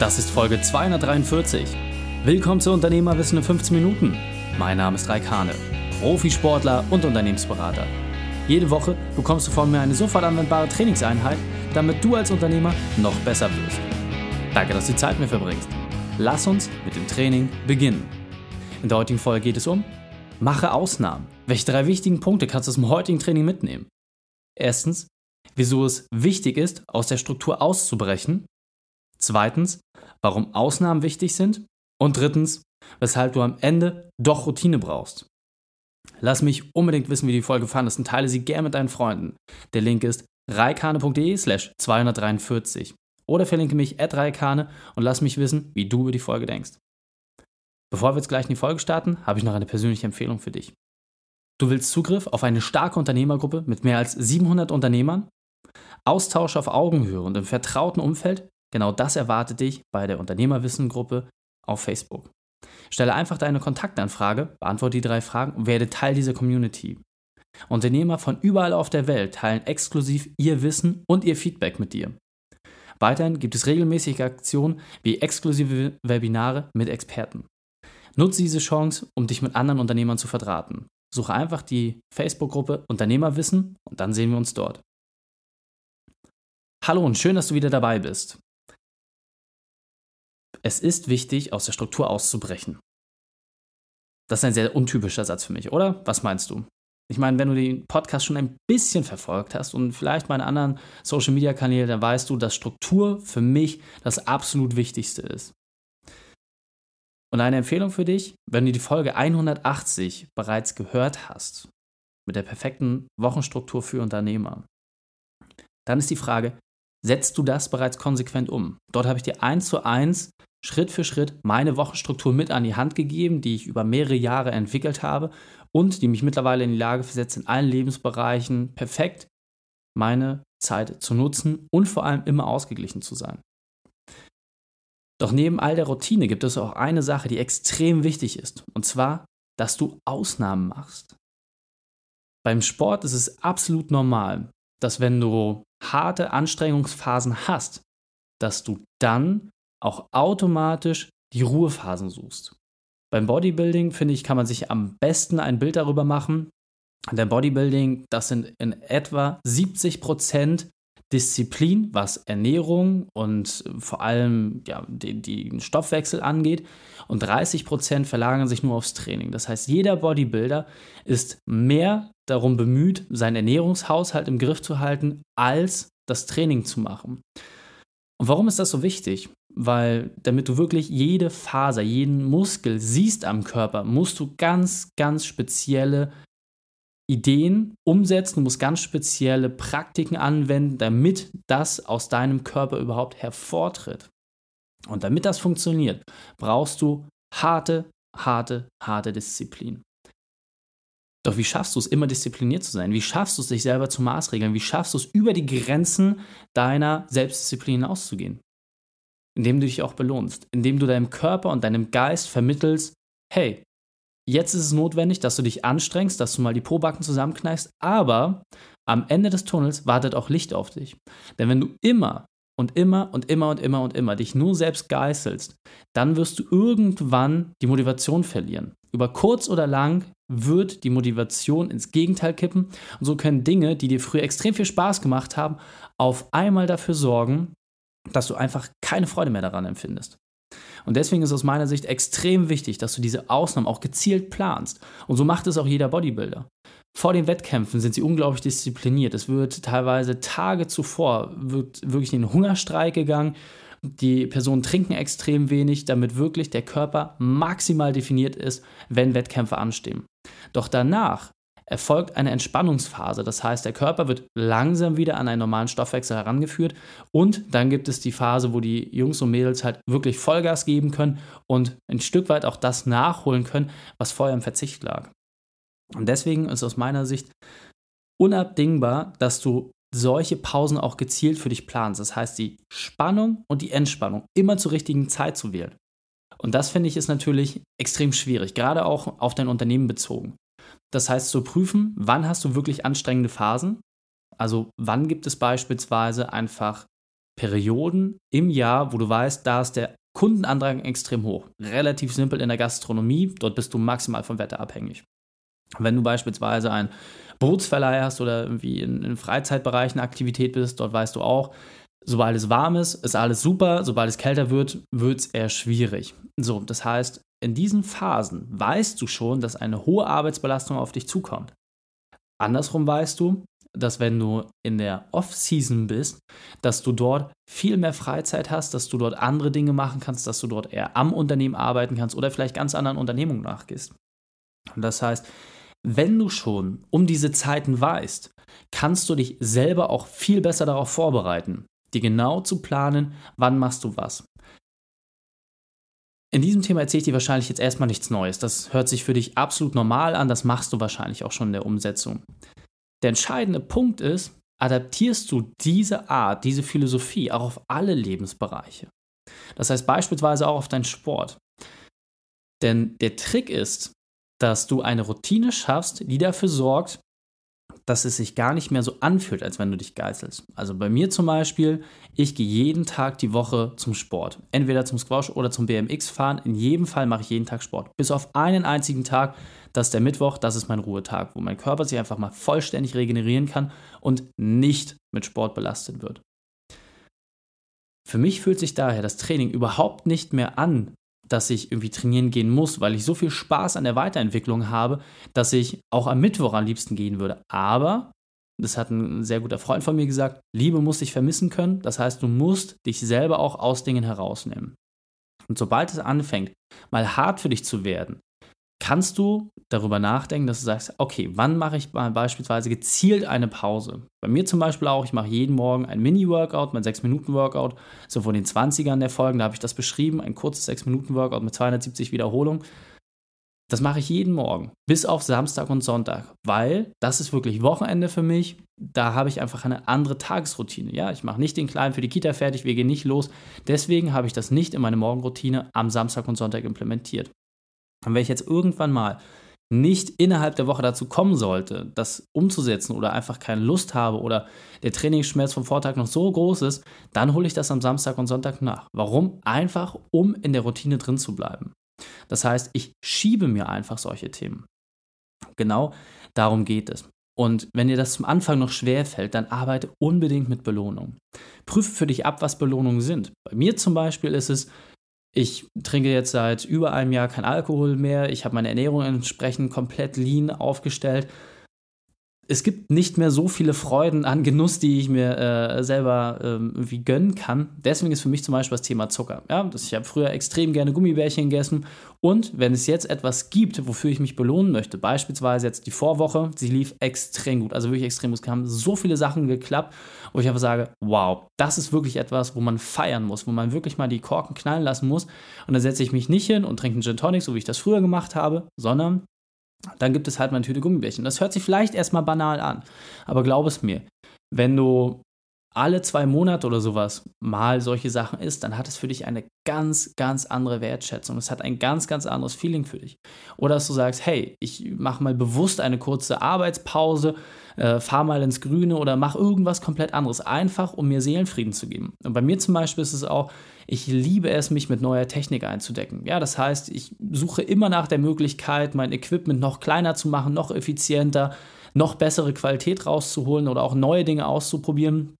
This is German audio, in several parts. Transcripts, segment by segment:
Das ist Folge 243. Willkommen zu Unternehmerwissen in 15 Minuten. Mein Name ist Raikane, Profisportler und Unternehmensberater. Jede Woche bekommst du von mir eine sofort anwendbare Trainingseinheit, damit du als Unternehmer noch besser wirst. Danke, dass du die Zeit mit mir verbringst. Lass uns mit dem Training beginnen. In der heutigen Folge geht es um Mache Ausnahmen. Welche drei wichtigen Punkte kannst du aus dem heutigen Training mitnehmen? Erstens, wieso es wichtig ist, aus der Struktur auszubrechen. Zweitens, warum Ausnahmen wichtig sind. Und drittens, weshalb du am Ende doch Routine brauchst. Lass mich unbedingt wissen, wie die Folge fandest und teile sie gern mit deinen Freunden. Der Link ist reikane.de slash 243 oder verlinke mich at reikane und lass mich wissen, wie du über die Folge denkst. Bevor wir jetzt gleich in die Folge starten, habe ich noch eine persönliche Empfehlung für dich. Du willst Zugriff auf eine starke Unternehmergruppe mit mehr als 700 Unternehmern? Austausch auf Augenhöhe und im vertrauten Umfeld? Genau das erwartet dich bei der Unternehmerwissen-Gruppe auf Facebook. Stelle einfach deine Kontaktanfrage, beantworte die drei Fragen und werde Teil dieser Community. Unternehmer von überall auf der Welt teilen exklusiv ihr Wissen und ihr Feedback mit dir. Weiterhin gibt es regelmäßige Aktionen wie exklusive Webinare mit Experten. Nutze diese Chance, um dich mit anderen Unternehmern zu verdrahten. Suche einfach die Facebook-Gruppe Unternehmerwissen und dann sehen wir uns dort. Hallo und schön, dass du wieder dabei bist. Es ist wichtig, aus der Struktur auszubrechen. Das ist ein sehr untypischer Satz für mich, oder? Was meinst du? Ich meine, wenn du den Podcast schon ein bisschen verfolgt hast und vielleicht meine anderen Social Media Kanäle, dann weißt du, dass Struktur für mich das absolut Wichtigste ist. Und eine Empfehlung für dich, wenn du die Folge 180 bereits gehört hast, mit der perfekten Wochenstruktur für Unternehmer, dann ist die Frage, setzt du das bereits konsequent um? Dort habe ich dir eins zu eins Schritt für Schritt meine Wochenstruktur mit an die Hand gegeben, die ich über mehrere Jahre entwickelt habe und die mich mittlerweile in die Lage versetzt, in allen Lebensbereichen perfekt meine Zeit zu nutzen und vor allem immer ausgeglichen zu sein. Doch neben all der Routine gibt es auch eine Sache, die extrem wichtig ist, und zwar, dass du Ausnahmen machst. Beim Sport ist es absolut normal, dass wenn du harte Anstrengungsphasen hast, dass du dann auch automatisch die Ruhephasen suchst. Beim Bodybuilding, finde ich, kann man sich am besten ein Bild darüber machen. Der Bodybuilding, das sind in etwa 70 Prozent Disziplin, was Ernährung und vor allem ja, den, den Stoffwechsel angeht. Und 30 Prozent verlagern sich nur aufs Training. Das heißt, jeder Bodybuilder ist mehr darum bemüht, seinen Ernährungshaushalt im Griff zu halten, als das Training zu machen. Und warum ist das so wichtig? Weil damit du wirklich jede Faser, jeden Muskel siehst am Körper, musst du ganz, ganz spezielle Ideen umsetzen, du musst ganz spezielle Praktiken anwenden, damit das aus deinem Körper überhaupt hervortritt. Und damit das funktioniert, brauchst du harte, harte, harte Disziplin. Doch wie schaffst du es, immer diszipliniert zu sein? Wie schaffst du es, dich selber zu maßregeln? Wie schaffst du es, über die Grenzen deiner Selbstdisziplin hinauszugehen? Indem du dich auch belohnst, indem du deinem Körper und deinem Geist vermittelst, hey, jetzt ist es notwendig, dass du dich anstrengst, dass du mal die Pobacken zusammenkneifst, aber am Ende des Tunnels wartet auch Licht auf dich. Denn wenn du immer und immer und immer und immer und immer dich nur selbst geißelst, dann wirst du irgendwann die Motivation verlieren. Über kurz oder lang wird die Motivation ins Gegenteil kippen und so können Dinge, die dir früher extrem viel Spaß gemacht haben, auf einmal dafür sorgen, dass du einfach keine Freude mehr daran empfindest. Und deswegen ist aus meiner Sicht extrem wichtig, dass du diese Ausnahmen auch gezielt planst. Und so macht es auch jeder Bodybuilder. Vor den Wettkämpfen sind sie unglaublich diszipliniert. Es wird teilweise Tage zuvor wird wirklich in den Hungerstreik gegangen. Die Personen trinken extrem wenig, damit wirklich der Körper maximal definiert ist, wenn Wettkämpfe anstehen. Doch danach erfolgt eine Entspannungsphase. Das heißt, der Körper wird langsam wieder an einen normalen Stoffwechsel herangeführt und dann gibt es die Phase, wo die Jungs und Mädels halt wirklich Vollgas geben können und ein Stück weit auch das nachholen können, was vorher im Verzicht lag. Und deswegen ist aus meiner Sicht unabdingbar, dass du solche Pausen auch gezielt für dich planst. Das heißt, die Spannung und die Entspannung immer zur richtigen Zeit zu wählen. Und das finde ich ist natürlich extrem schwierig, gerade auch auf dein Unternehmen bezogen. Das heißt, zu prüfen, wann hast du wirklich anstrengende Phasen? Also wann gibt es beispielsweise einfach Perioden im Jahr, wo du weißt, da ist der Kundenandrang extrem hoch. Relativ simpel in der Gastronomie, dort bist du maximal vom Wetter abhängig. Wenn du beispielsweise ein Bootsverleih hast oder irgendwie in, in Freizeitbereichen Aktivität bist, dort weißt du auch, sobald es warm ist, ist alles super, sobald es kälter wird, wird es eher schwierig. So, das heißt, in diesen Phasen weißt du schon, dass eine hohe Arbeitsbelastung auf dich zukommt. Andersrum weißt du, dass wenn du in der Off-Season bist, dass du dort viel mehr Freizeit hast, dass du dort andere Dinge machen kannst, dass du dort eher am Unternehmen arbeiten kannst oder vielleicht ganz anderen Unternehmungen nachgehst. Und das heißt, wenn du schon um diese Zeiten weißt, kannst du dich selber auch viel besser darauf vorbereiten, dir genau zu planen, wann machst du was. In diesem Thema erzähle ich dir wahrscheinlich jetzt erstmal nichts Neues. Das hört sich für dich absolut normal an, das machst du wahrscheinlich auch schon in der Umsetzung. Der entscheidende Punkt ist, adaptierst du diese Art, diese Philosophie auch auf alle Lebensbereiche. Das heißt beispielsweise auch auf deinen Sport. Denn der Trick ist, dass du eine Routine schaffst, die dafür sorgt, dass es sich gar nicht mehr so anfühlt, als wenn du dich geißelst. Also bei mir zum Beispiel, ich gehe jeden Tag die Woche zum Sport. Entweder zum Squash oder zum BMX fahren. In jedem Fall mache ich jeden Tag Sport. Bis auf einen einzigen Tag, das ist der Mittwoch, das ist mein Ruhetag, wo mein Körper sich einfach mal vollständig regenerieren kann und nicht mit Sport belastet wird. Für mich fühlt sich daher das Training überhaupt nicht mehr an, dass ich irgendwie trainieren gehen muss, weil ich so viel Spaß an der Weiterentwicklung habe, dass ich auch am Mittwoch am liebsten gehen würde. Aber, das hat ein sehr guter Freund von mir gesagt, Liebe muss dich vermissen können. Das heißt, du musst dich selber auch aus Dingen herausnehmen. Und sobald es anfängt, mal hart für dich zu werden, kannst du darüber nachdenken, dass du sagst, okay, wann mache ich beispielsweise gezielt eine Pause? Bei mir zum Beispiel auch, ich mache jeden Morgen ein Mini-Workout, mein 6-Minuten-Workout, so von den 20ern der Folgen, da habe ich das beschrieben, ein kurzes 6-Minuten-Workout mit 270 Wiederholungen. Das mache ich jeden Morgen, bis auf Samstag und Sonntag, weil das ist wirklich Wochenende für mich. Da habe ich einfach eine andere Tagesroutine. Ja, ich mache nicht den Kleinen für die Kita fertig, wir gehen nicht los. Deswegen habe ich das nicht in meine Morgenroutine am Samstag und Sonntag implementiert. Und wenn ich jetzt irgendwann mal nicht innerhalb der Woche dazu kommen sollte, das umzusetzen oder einfach keine Lust habe oder der Trainingsschmerz vom Vortag noch so groß ist, dann hole ich das am Samstag und Sonntag nach. Warum? Einfach, um in der Routine drin zu bleiben. Das heißt, ich schiebe mir einfach solche Themen. Genau darum geht es. Und wenn dir das zum Anfang noch schwer fällt, dann arbeite unbedingt mit Belohnung. Prüfe für dich ab, was Belohnungen sind. Bei mir zum Beispiel ist es, ich trinke jetzt seit über einem Jahr kein Alkohol mehr. Ich habe meine Ernährung entsprechend komplett lean aufgestellt es gibt nicht mehr so viele Freuden an Genuss, die ich mir äh, selber ähm, irgendwie gönnen kann. Deswegen ist für mich zum Beispiel das Thema Zucker. Ja, das, ich habe früher extrem gerne Gummibärchen gegessen. Und wenn es jetzt etwas gibt, wofür ich mich belohnen möchte, beispielsweise jetzt die Vorwoche, sie lief extrem gut, also wirklich extrem gut. Es haben so viele Sachen geklappt, wo ich einfach sage, wow, das ist wirklich etwas, wo man feiern muss, wo man wirklich mal die Korken knallen lassen muss. Und dann setze ich mich nicht hin und trinke einen Gin Tonic, so wie ich das früher gemacht habe, sondern dann gibt es halt mal eine Tüte Gummibärchen. Das hört sich vielleicht erstmal banal an, aber glaub es mir, wenn du alle zwei Monate oder sowas mal solche Sachen isst, dann hat es für dich eine ganz, ganz andere Wertschätzung. Es hat ein ganz, ganz anderes Feeling für dich. Oder dass du sagst, hey, ich mache mal bewusst eine kurze Arbeitspause, äh, fahr mal ins Grüne oder mach irgendwas komplett anderes, einfach um mir Seelenfrieden zu geben. Und bei mir zum Beispiel ist es auch, ich liebe es, mich mit neuer Technik einzudecken. Ja, das heißt, ich suche immer nach der Möglichkeit, mein Equipment noch kleiner zu machen, noch effizienter, noch bessere Qualität rauszuholen oder auch neue Dinge auszuprobieren.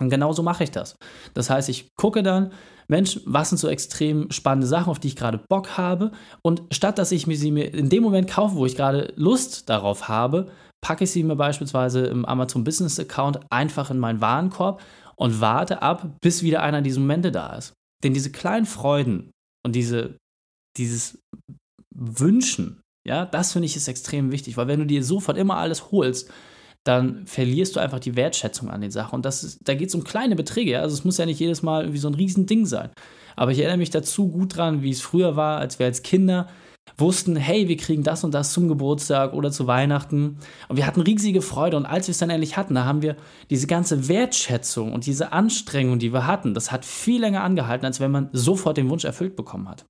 Und genauso mache ich das. Das heißt, ich gucke dann, Mensch, was sind so extrem spannende Sachen, auf die ich gerade Bock habe? Und statt dass ich mir sie mir in dem Moment kaufe, wo ich gerade Lust darauf habe, packe ich sie mir beispielsweise im Amazon Business Account einfach in meinen Warenkorb und warte ab, bis wieder einer dieser Momente da ist. Denn diese kleinen Freuden und diese, dieses Wünschen, ja, das finde ich ist extrem wichtig, weil wenn du dir sofort immer alles holst, dann verlierst du einfach die Wertschätzung an den Sachen. Und das ist, da geht es um kleine Beträge. Also es muss ja nicht jedes Mal irgendwie so ein Riesending sein. Aber ich erinnere mich dazu gut dran, wie es früher war, als wir als Kinder wussten, hey, wir kriegen das und das zum Geburtstag oder zu Weihnachten. Und wir hatten riesige Freude. Und als wir es dann endlich hatten, da haben wir diese ganze Wertschätzung und diese Anstrengung, die wir hatten, das hat viel länger angehalten, als wenn man sofort den Wunsch erfüllt bekommen hat.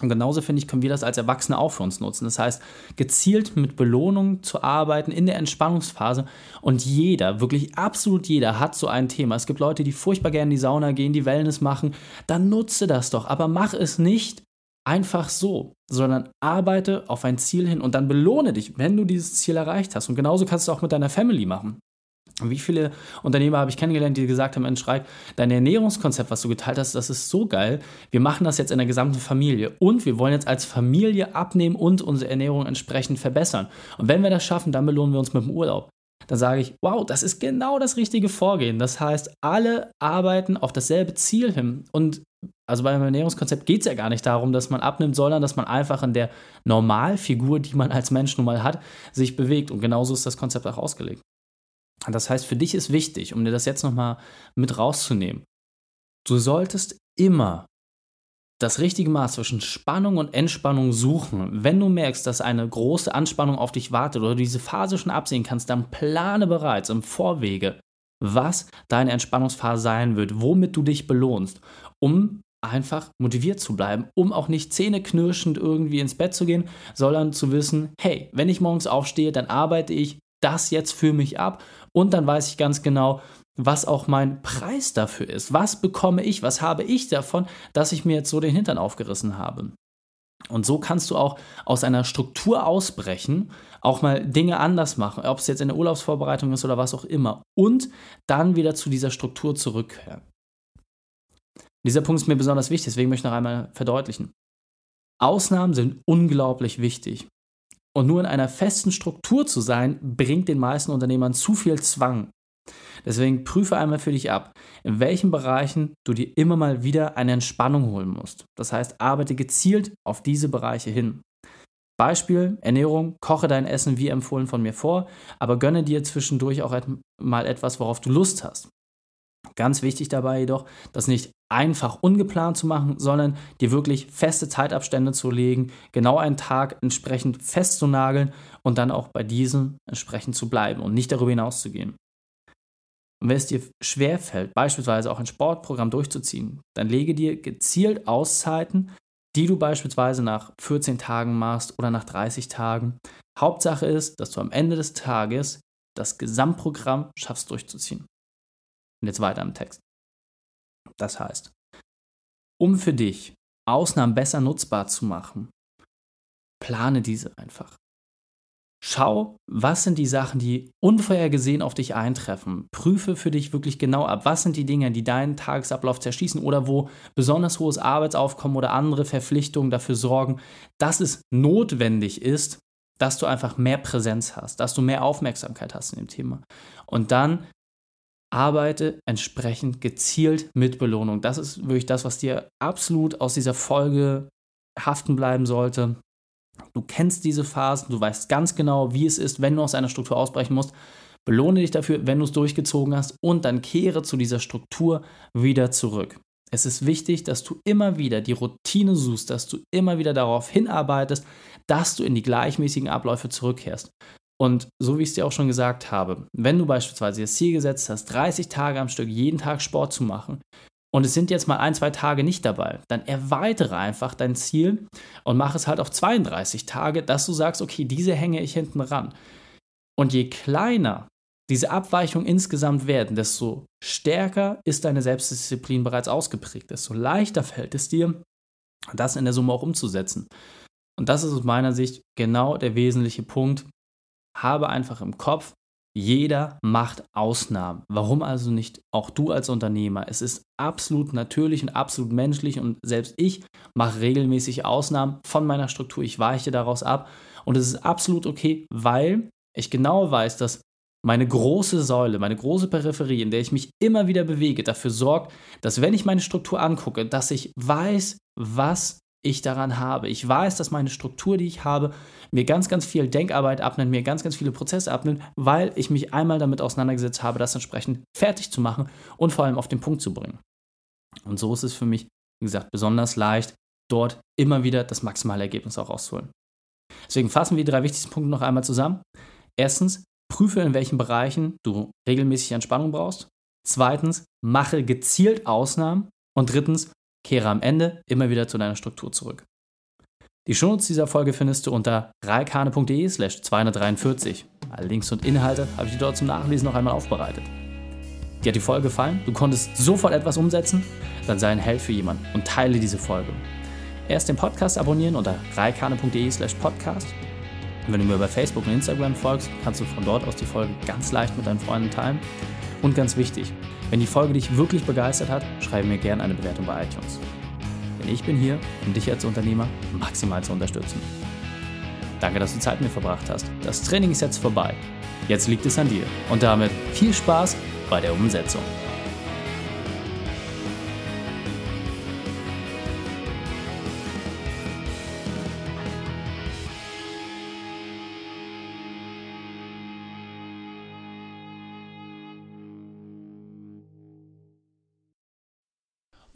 Und genauso finde ich, können wir das als Erwachsene auch für uns nutzen. Das heißt, gezielt mit Belohnung zu arbeiten in der Entspannungsphase. Und jeder, wirklich absolut jeder hat so ein Thema. Es gibt Leute, die furchtbar gerne in die Sauna gehen, die Wellness machen. Dann nutze das doch. Aber mach es nicht einfach so, sondern arbeite auf ein Ziel hin und dann belohne dich, wenn du dieses Ziel erreicht hast. Und genauso kannst du auch mit deiner Family machen. Wie viele Unternehmer habe ich kennengelernt, die gesagt haben, Mensch, dein Ernährungskonzept, was du geteilt hast, das ist so geil. Wir machen das jetzt in der gesamten Familie und wir wollen jetzt als Familie abnehmen und unsere Ernährung entsprechend verbessern. Und wenn wir das schaffen, dann belohnen wir uns mit dem Urlaub. Dann sage ich, wow, das ist genau das richtige Vorgehen. Das heißt, alle arbeiten auf dasselbe Ziel hin. Und also beim Ernährungskonzept geht es ja gar nicht darum, dass man abnimmt, sondern dass man einfach in der Normalfigur, die man als Mensch nun mal hat, sich bewegt. Und genauso ist das Konzept auch ausgelegt. Das heißt, für dich ist wichtig, um dir das jetzt nochmal mit rauszunehmen, du solltest immer das richtige Maß zwischen Spannung und Entspannung suchen. Wenn du merkst, dass eine große Anspannung auf dich wartet oder du diese Phase schon absehen kannst, dann plane bereits im Vorwege, was deine Entspannungsphase sein wird, womit du dich belohnst, um einfach motiviert zu bleiben, um auch nicht zähneknirschend irgendwie ins Bett zu gehen, sondern zu wissen, hey, wenn ich morgens aufstehe, dann arbeite ich das jetzt für mich ab und dann weiß ich ganz genau, was auch mein Preis dafür ist. Was bekomme ich, was habe ich davon, dass ich mir jetzt so den Hintern aufgerissen habe. Und so kannst du auch aus einer Struktur ausbrechen, auch mal Dinge anders machen, ob es jetzt in der Urlaubsvorbereitung ist oder was auch immer, und dann wieder zu dieser Struktur zurückkehren. Dieser Punkt ist mir besonders wichtig, deswegen möchte ich noch einmal verdeutlichen. Ausnahmen sind unglaublich wichtig. Und nur in einer festen Struktur zu sein, bringt den meisten Unternehmern zu viel Zwang. Deswegen prüfe einmal für dich ab, in welchen Bereichen du dir immer mal wieder eine Entspannung holen musst. Das heißt, arbeite gezielt auf diese Bereiche hin. Beispiel Ernährung, koche dein Essen wie empfohlen von mir vor, aber gönne dir zwischendurch auch mal etwas, worauf du Lust hast. Ganz wichtig dabei jedoch, das nicht einfach ungeplant zu machen, sondern dir wirklich feste Zeitabstände zu legen, genau einen Tag entsprechend festzunageln und dann auch bei diesem entsprechend zu bleiben und nicht darüber hinaus zu gehen. Und wenn es dir schwerfällt, beispielsweise auch ein Sportprogramm durchzuziehen, dann lege dir gezielt Auszeiten, die du beispielsweise nach 14 Tagen machst oder nach 30 Tagen. Hauptsache ist, dass du am Ende des Tages das Gesamtprogramm schaffst durchzuziehen. Und jetzt weiter im Text. Das heißt, um für dich Ausnahmen besser nutzbar zu machen, plane diese einfach. Schau, was sind die Sachen, die unvorhergesehen auf dich eintreffen. Prüfe für dich wirklich genau ab, was sind die Dinge, die deinen Tagesablauf zerschießen oder wo besonders hohes Arbeitsaufkommen oder andere Verpflichtungen dafür sorgen, dass es notwendig ist, dass du einfach mehr Präsenz hast, dass du mehr Aufmerksamkeit hast in dem Thema. Und dann arbeite entsprechend gezielt mit Belohnung. Das ist wirklich das, was dir absolut aus dieser Folge haften bleiben sollte. Du kennst diese Phasen, du weißt ganz genau, wie es ist, wenn du aus einer Struktur ausbrechen musst. Belohne dich dafür, wenn du es durchgezogen hast und dann kehre zu dieser Struktur wieder zurück. Es ist wichtig, dass du immer wieder die Routine suchst, dass du immer wieder darauf hinarbeitest, dass du in die gleichmäßigen Abläufe zurückkehrst. Und so wie ich es dir auch schon gesagt habe, wenn du beispielsweise das Ziel gesetzt hast, 30 Tage am Stück jeden Tag Sport zu machen und es sind jetzt mal ein, zwei Tage nicht dabei, dann erweitere einfach dein Ziel und mach es halt auf 32 Tage, dass du sagst, okay, diese hänge ich hinten ran. Und je kleiner diese Abweichungen insgesamt werden, desto stärker ist deine Selbstdisziplin bereits ausgeprägt, desto leichter fällt es dir, das in der Summe auch umzusetzen. Und das ist aus meiner Sicht genau der wesentliche Punkt, habe einfach im Kopf, jeder macht Ausnahmen. Warum also nicht auch du als Unternehmer? Es ist absolut natürlich und absolut menschlich und selbst ich mache regelmäßig Ausnahmen von meiner Struktur. Ich weiche daraus ab und es ist absolut okay, weil ich genau weiß, dass meine große Säule, meine große Peripherie, in der ich mich immer wieder bewege, dafür sorgt, dass wenn ich meine Struktur angucke, dass ich weiß, was ich daran habe. Ich weiß, dass meine Struktur, die ich habe, mir ganz, ganz viel Denkarbeit abnimmt, mir ganz, ganz viele Prozesse abnimmt, weil ich mich einmal damit auseinandergesetzt habe, das entsprechend fertig zu machen und vor allem auf den Punkt zu bringen. Und so ist es für mich, wie gesagt, besonders leicht, dort immer wieder das maximale Ergebnis auch rauszuholen. Deswegen fassen wir die drei wichtigsten Punkte noch einmal zusammen. Erstens, prüfe, in welchen Bereichen du regelmäßig Entspannung brauchst. Zweitens, mache gezielt Ausnahmen. Und drittens, kehre am Ende immer wieder zu deiner Struktur zurück. Die Shownotes dieser Folge findest du unter reikane.de slash 243. Alle Links und Inhalte habe ich dir dort zum Nachlesen noch einmal aufbereitet. Dir hat die Folge gefallen? Du konntest sofort etwas umsetzen? Dann sei ein Held für jemanden und teile diese Folge. Erst den Podcast abonnieren unter reikane.de slash podcast. Und wenn du mir über Facebook und Instagram folgst, kannst du von dort aus die Folge ganz leicht mit deinen Freunden teilen. Und ganz wichtig, wenn die Folge dich wirklich begeistert hat, schreibe mir gerne eine Bewertung bei iTunes. Denn ich bin hier, um dich als Unternehmer maximal zu unterstützen. Danke, dass du Zeit mit mir verbracht hast. Das Training ist jetzt vorbei. Jetzt liegt es an dir. Und damit viel Spaß bei der Umsetzung.